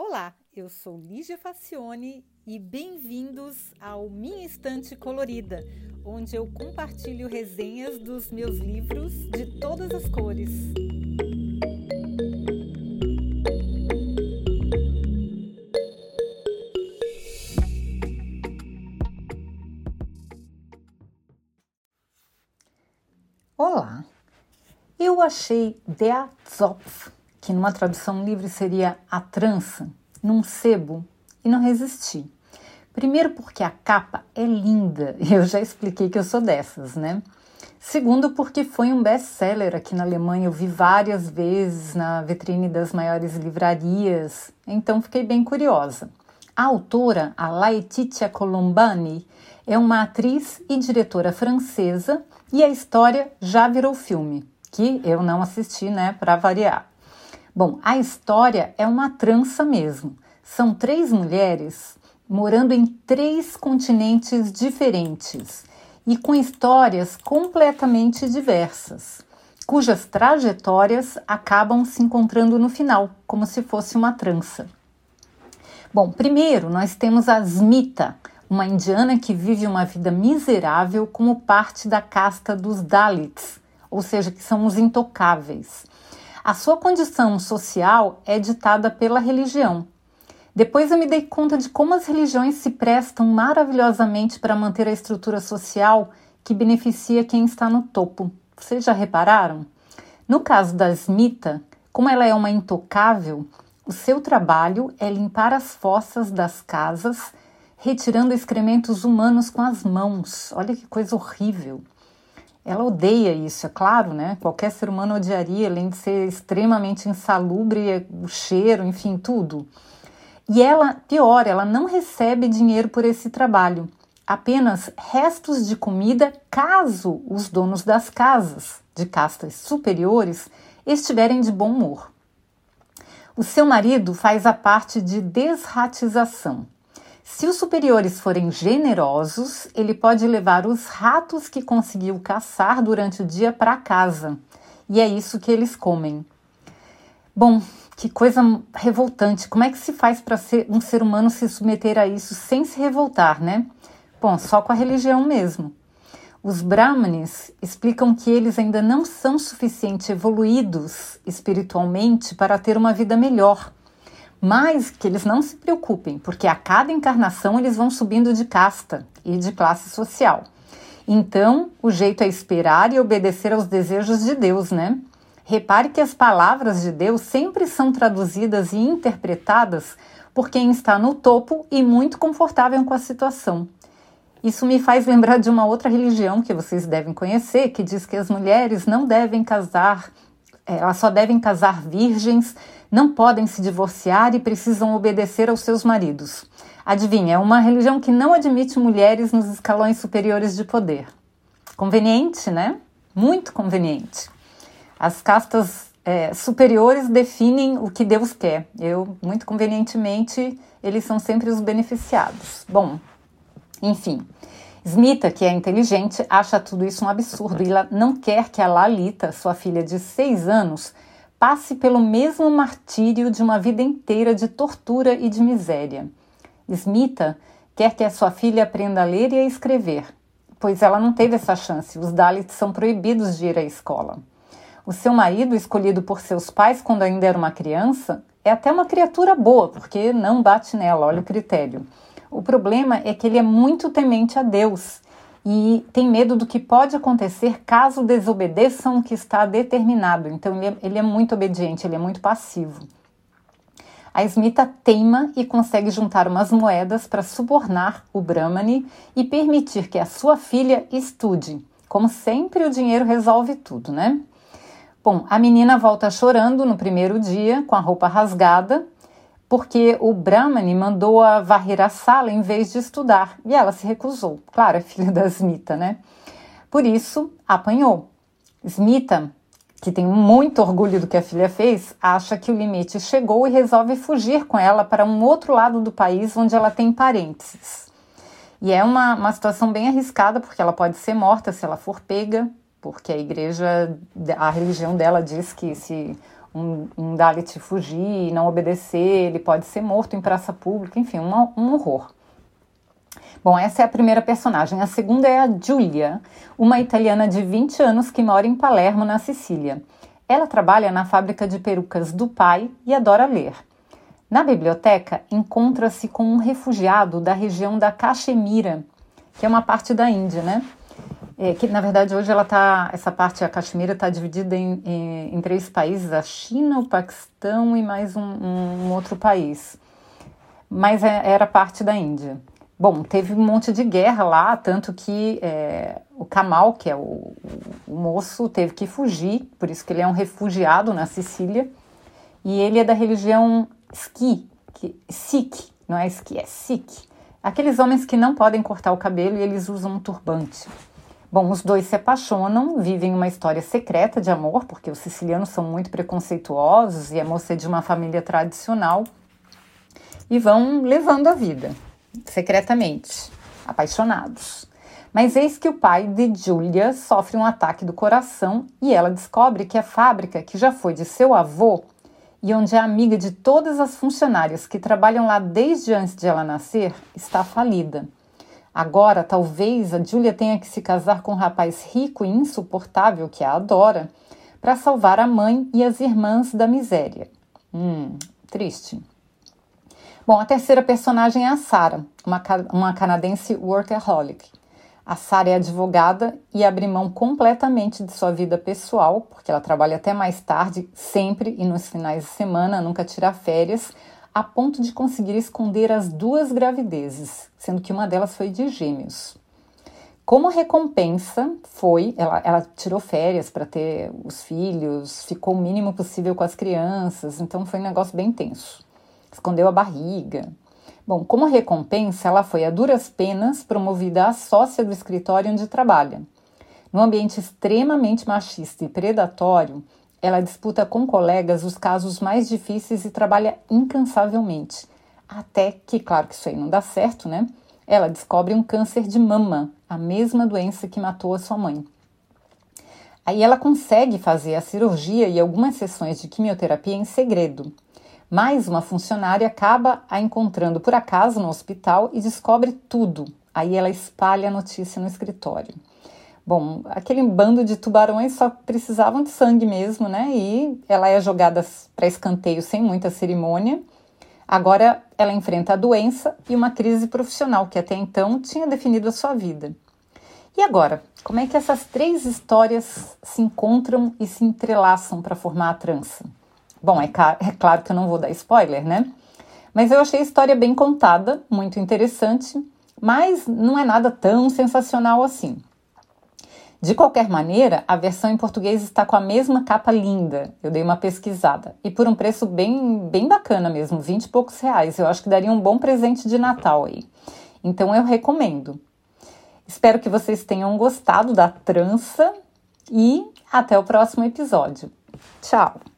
Olá, eu sou Lígia Facione e bem-vindos ao Minha Estante Colorida, onde eu compartilho resenhas dos meus livros de todas as cores. Olá, eu achei Der Zopf que numa tradução livre seria a trança, num sebo e não resisti. Primeiro porque a capa é linda, eu já expliquei que eu sou dessas, né? Segundo porque foi um best-seller aqui na Alemanha, eu vi várias vezes na vitrine das maiores livrarias, então fiquei bem curiosa. A autora, a Laetitia Colombani, é uma atriz e diretora francesa e a história já virou filme, que eu não assisti, né, para variar. Bom, a história é uma trança mesmo. São três mulheres morando em três continentes diferentes e com histórias completamente diversas, cujas trajetórias acabam se encontrando no final, como se fosse uma trança. Bom, primeiro nós temos a Smita, uma indiana que vive uma vida miserável como parte da casta dos Dalits, ou seja, que são os intocáveis. A sua condição social é ditada pela religião. Depois eu me dei conta de como as religiões se prestam maravilhosamente para manter a estrutura social que beneficia quem está no topo. Vocês já repararam? No caso da Smita, como ela é uma intocável, o seu trabalho é limpar as fossas das casas, retirando excrementos humanos com as mãos. Olha que coisa horrível. Ela odeia isso, é claro, né? Qualquer ser humano odiaria, além de ser extremamente insalubre, o cheiro, enfim, tudo. E ela, pior, ela não recebe dinheiro por esse trabalho, apenas restos de comida caso os donos das casas, de castas superiores, estiverem de bom humor. O seu marido faz a parte de desratização. Se os superiores forem generosos, ele pode levar os ratos que conseguiu caçar durante o dia para casa. E é isso que eles comem. Bom, que coisa revoltante. Como é que se faz para um ser humano se submeter a isso sem se revoltar, né? Bom, só com a religião mesmo. Os Brahmanes explicam que eles ainda não são suficientemente evoluídos espiritualmente para ter uma vida melhor mas que eles não se preocupem, porque a cada encarnação eles vão subindo de casta e de classe social. Então, o jeito é esperar e obedecer aos desejos de Deus, né? Repare que as palavras de Deus sempre são traduzidas e interpretadas por quem está no topo e muito confortável com a situação. Isso me faz lembrar de uma outra religião que vocês devem conhecer, que diz que as mulheres não devem casar, elas só devem casar virgens não podem se divorciar e precisam obedecer aos seus maridos. Adivinha, é uma religião que não admite mulheres nos escalões superiores de poder. Conveniente, né? Muito conveniente. As castas é, superiores definem o que Deus quer. Eu, muito convenientemente, eles são sempre os beneficiados. Bom, enfim. Smita, que é inteligente, acha tudo isso um absurdo e ela não quer que a Lalita, sua filha de seis anos, passe pelo mesmo martírio de uma vida inteira de tortura e de miséria. Smita quer que a sua filha aprenda a ler e a escrever, pois ela não teve essa chance. Os Dalits são proibidos de ir à escola. O seu marido, escolhido por seus pais quando ainda era uma criança, é até uma criatura boa, porque não bate nela, olha o critério. O problema é que ele é muito temente a Deus e tem medo do que pode acontecer caso desobedeçam o que está determinado. Então ele é, ele é muito obediente, ele é muito passivo. A Smita teima e consegue juntar umas moedas para subornar o Brahmani e permitir que a sua filha estude. Como sempre, o dinheiro resolve tudo, né? Bom, a menina volta chorando no primeiro dia, com a roupa rasgada, porque o Brahmani mandou-a varrer a sala em vez de estudar e ela se recusou. Claro, é filha da Smita, né? Por isso, apanhou. Smita, que tem muito orgulho do que a filha fez, acha que o limite chegou e resolve fugir com ela para um outro lado do país onde ela tem parentes. E é uma, uma situação bem arriscada, porque ela pode ser morta se ela for pega, porque a igreja, a religião dela diz que se um, um Dalit fugir, não obedecer, ele pode ser morto em praça pública, enfim, um, horror. Bom, essa é a primeira personagem. A segunda é a Giulia, uma italiana de 20 anos que mora em Palermo, na Sicília. Ela trabalha na fábrica de perucas do pai e adora ler. Na biblioteca, encontra-se com um refugiado da região da Caxemira, que é uma parte da Índia, né? É, que na verdade hoje ela tá, essa parte a Caxemira está dividida em, em, em, três países: a China, o Paquistão e mais um, um outro país. Mas é, era parte da Índia. Bom, teve um monte de guerra lá, tanto que é, o Kamal, que é o, o, moço, teve que fugir, por isso que ele é um refugiado na Sicília. E ele é da religião Ski, que, Sikh, não é Ski, é Sikh. Aqueles homens que não podem cortar o cabelo e eles usam um turbante. Bom, os dois se apaixonam, vivem uma história secreta de amor, porque os sicilianos são muito preconceituosos e a moça é de uma família tradicional, e vão levando a vida secretamente, apaixonados. Mas eis que o pai de Julia sofre um ataque do coração e ela descobre que a fábrica, que já foi de seu avô e onde é amiga de todas as funcionárias que trabalham lá desde antes de ela nascer, está falida. Agora, talvez a Julia tenha que se casar com um rapaz rico e insuportável que a adora para salvar a mãe e as irmãs da miséria. Hum, triste. Bom, a terceira personagem é a Sarah, uma, uma canadense workaholic. A Sarah é advogada e abre mão completamente de sua vida pessoal, porque ela trabalha até mais tarde, sempre e nos finais de semana, nunca tira férias, a ponto de conseguir esconder as duas gravidezes, sendo que uma delas foi de gêmeos. Como recompensa, foi, ela, ela tirou férias para ter os filhos, ficou o mínimo possível com as crianças, então foi um negócio bem tenso escondeu a barriga. Bom, como recompensa, ela foi a duras penas promovida a sócia do escritório onde trabalha. Num ambiente extremamente machista e predatório, ela disputa com colegas os casos mais difíceis e trabalha incansavelmente. Até que, claro que isso aí não dá certo, né? Ela descobre um câncer de mama, a mesma doença que matou a sua mãe. Aí ela consegue fazer a cirurgia e algumas sessões de quimioterapia em segredo. Mas uma funcionária acaba a encontrando por acaso no hospital e descobre tudo. Aí ela espalha a notícia no escritório. Bom, aquele bando de tubarões só precisavam de sangue mesmo, né? E ela é jogada para escanteio sem muita cerimônia. Agora ela enfrenta a doença e uma crise profissional que até então tinha definido a sua vida. E agora, como é que essas três histórias se encontram e se entrelaçam para formar a trança? Bom, é, é claro que eu não vou dar spoiler, né? Mas eu achei a história bem contada, muito interessante, mas não é nada tão sensacional assim. De qualquer maneira, a versão em português está com a mesma capa linda. Eu dei uma pesquisada. E por um preço bem, bem bacana mesmo, 20 e poucos reais. Eu acho que daria um bom presente de Natal aí. Então eu recomendo. Espero que vocês tenham gostado da trança e até o próximo episódio. Tchau!